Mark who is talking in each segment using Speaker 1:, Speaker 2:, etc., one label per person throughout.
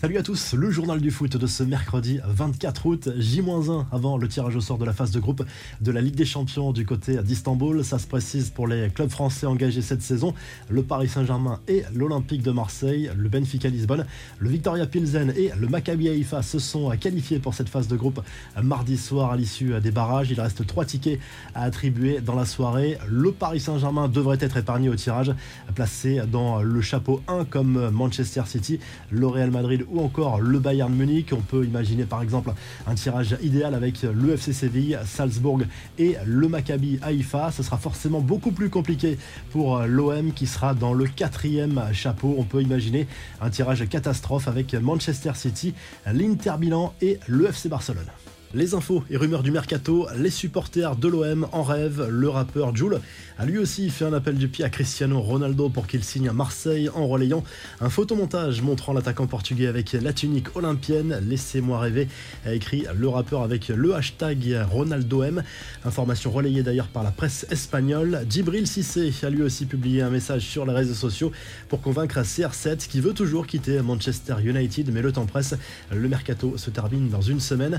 Speaker 1: Salut à tous, le journal du foot de ce mercredi 24 août, J-1 avant le tirage au sort de la phase de groupe de la Ligue des Champions du côté d'Istanbul. Ça se précise pour les clubs français engagés cette saison, le Paris Saint-Germain et l'Olympique de Marseille, le Benfica Lisbonne, le Victoria Pilsen et le Maccabi Haïfa se sont qualifiés pour cette phase de groupe mardi soir à l'issue des barrages. Il reste trois tickets à attribuer dans la soirée. Le Paris Saint-Germain devrait être épargné au tirage, placé dans le chapeau 1 comme Manchester City, le Real Madrid ou encore le Bayern Munich. On peut imaginer par exemple un tirage idéal avec le FC Séville, Salzbourg et le Maccabi Haïfa. Ce sera forcément beaucoup plus compliqué pour l'OM qui sera dans le quatrième chapeau. On peut imaginer un tirage catastrophe avec Manchester City, l'Inter Milan et le FC Barcelone. Les infos et rumeurs du mercato, les supporters de l'OM en rêve, le rappeur Jules a lui aussi fait un appel du pied à Cristiano Ronaldo pour qu'il signe à Marseille en relayant un photomontage montrant l'attaquant portugais avec la tunique olympienne. Laissez-moi rêver, a écrit le rappeur avec le hashtag RonaldoM. Information relayée d'ailleurs par la presse espagnole. Djibril Cissé a lui aussi publié un message sur les réseaux sociaux pour convaincre CR7 qui veut toujours quitter Manchester United, mais le temps presse. Le mercato se termine dans une semaine.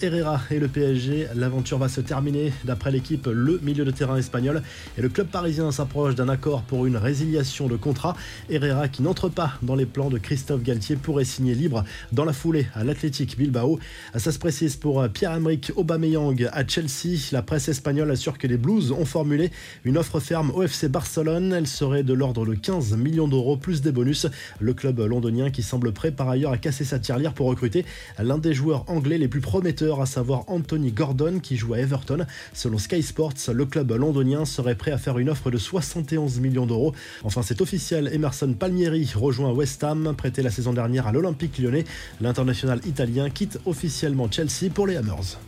Speaker 1: Herrera et le PSG. L'aventure va se terminer. D'après l'équipe, le milieu de terrain espagnol et le club parisien s'approche d'un accord pour une résiliation de contrat. Herrera, qui n'entre pas dans les plans de Christophe Galtier, pourrait signer libre dans la foulée à l'Athletic Bilbao. Ça se précise pour Pierre-Emerick Aubameyang à Chelsea. La presse espagnole assure que les Blues ont formulé une offre ferme au FC Barcelone. Elle serait de l'ordre de 15 millions d'euros plus des bonus. Le club londonien qui semble prêt par ailleurs à casser sa tirelire pour recruter l'un des joueurs anglais les plus prometteurs à savoir Anthony Gordon qui joue à Everton. Selon Sky Sports, le club londonien serait prêt à faire une offre de 71 millions d'euros. Enfin, c'est officiel, Emerson Palmieri rejoint West Ham, prêté la saison dernière à l'Olympique lyonnais. L'international italien quitte officiellement Chelsea pour les Hammers.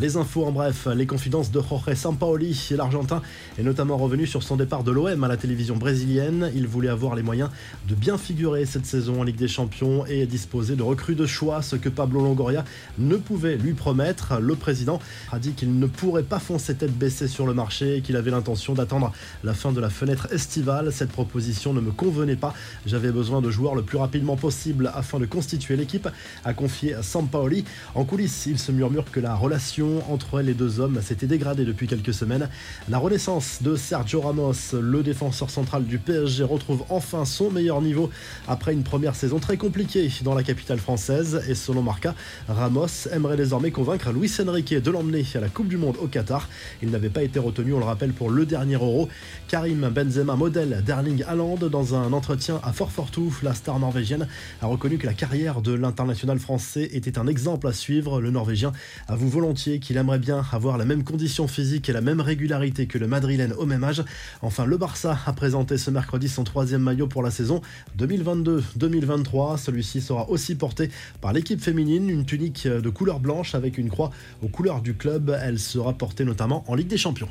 Speaker 1: Les infos en bref, les confidences de Jorge Sampaoli, l'Argentin, est notamment revenu sur son départ de l'OM à la télévision brésilienne. Il voulait avoir les moyens de bien figurer cette saison en Ligue des Champions et disposer de recrues de choix, ce que Pablo Longoria ne pouvait lui promettre. Le président a dit qu'il ne pourrait pas foncer tête baissée sur le marché et qu'il avait l'intention d'attendre la fin de la fenêtre estivale. Cette proposition ne me convenait pas. J'avais besoin de joueurs le plus rapidement possible afin de constituer l'équipe, a confié Sampaoli. En coulisses, il se murmure que la relation entre les deux hommes s'était dégradée depuis quelques semaines. La renaissance de Sergio Ramos, le défenseur central du PSG, retrouve enfin son meilleur niveau après une première saison très compliquée dans la capitale française. Et selon Marca, Ramos aimerait désormais convaincre Luis Enrique de l'emmener à la Coupe du Monde au Qatar. Il n'avait pas été retenu, on le rappelle, pour le dernier Euro. Karim Benzema, modèle d'Erling Haaland, dans un entretien à Fort-Fortou, la star norvégienne a reconnu que la carrière de l'international français était un exemple à suivre. Le Norvégien avoue volontiers qu'il aimerait bien avoir la même condition physique et la même régularité que le Madrilène au même âge. Enfin, le Barça a présenté ce mercredi son troisième maillot pour la saison 2022-2023. Celui-ci sera aussi porté par l'équipe féminine, une tunique de couleur blanche avec une croix aux couleurs du club. Elle sera portée notamment en Ligue des Champions.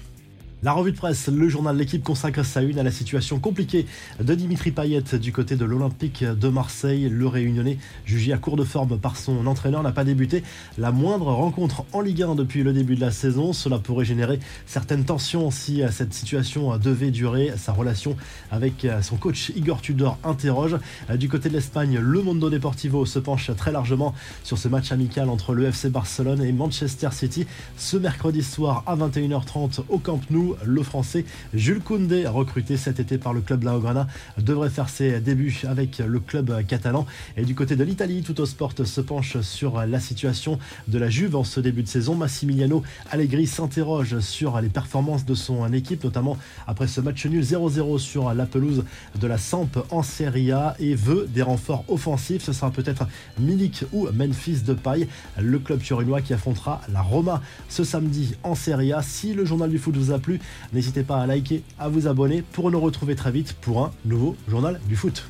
Speaker 1: La revue de presse, le journal L'équipe consacre sa une à la situation compliquée de Dimitri Payet du côté de l'Olympique de Marseille. Le réunionnais, jugé à court de forme par son entraîneur, n'a pas débuté la moindre rencontre en Ligue 1 depuis le début de la saison. Cela pourrait générer certaines tensions si cette situation devait durer. Sa relation avec son coach Igor Tudor interroge. Du côté de l'Espagne, le Mondo Deportivo se penche très largement sur ce match amical entre le FC Barcelone et Manchester City ce mercredi soir à 21h30 au Camp Nou le français Jules Koundé, recruté cet été par le club Laograna, devrait faire ses débuts avec le club catalan. Et du côté de l'Italie, Tutto Sport se penche sur la situation de la Juve en ce début de saison. Massimiliano Allegri s'interroge sur les performances de son équipe, notamment après ce match nul 0-0 sur la pelouse de la Samp en Serie A et veut des renforts offensifs. Ce sera peut-être Milik ou Memphis de paille, le club turinois qui affrontera la Roma ce samedi en Serie A. Si le journal du foot vous a plu, N'hésitez pas à liker, à vous abonner pour nous retrouver très vite pour un nouveau journal du foot.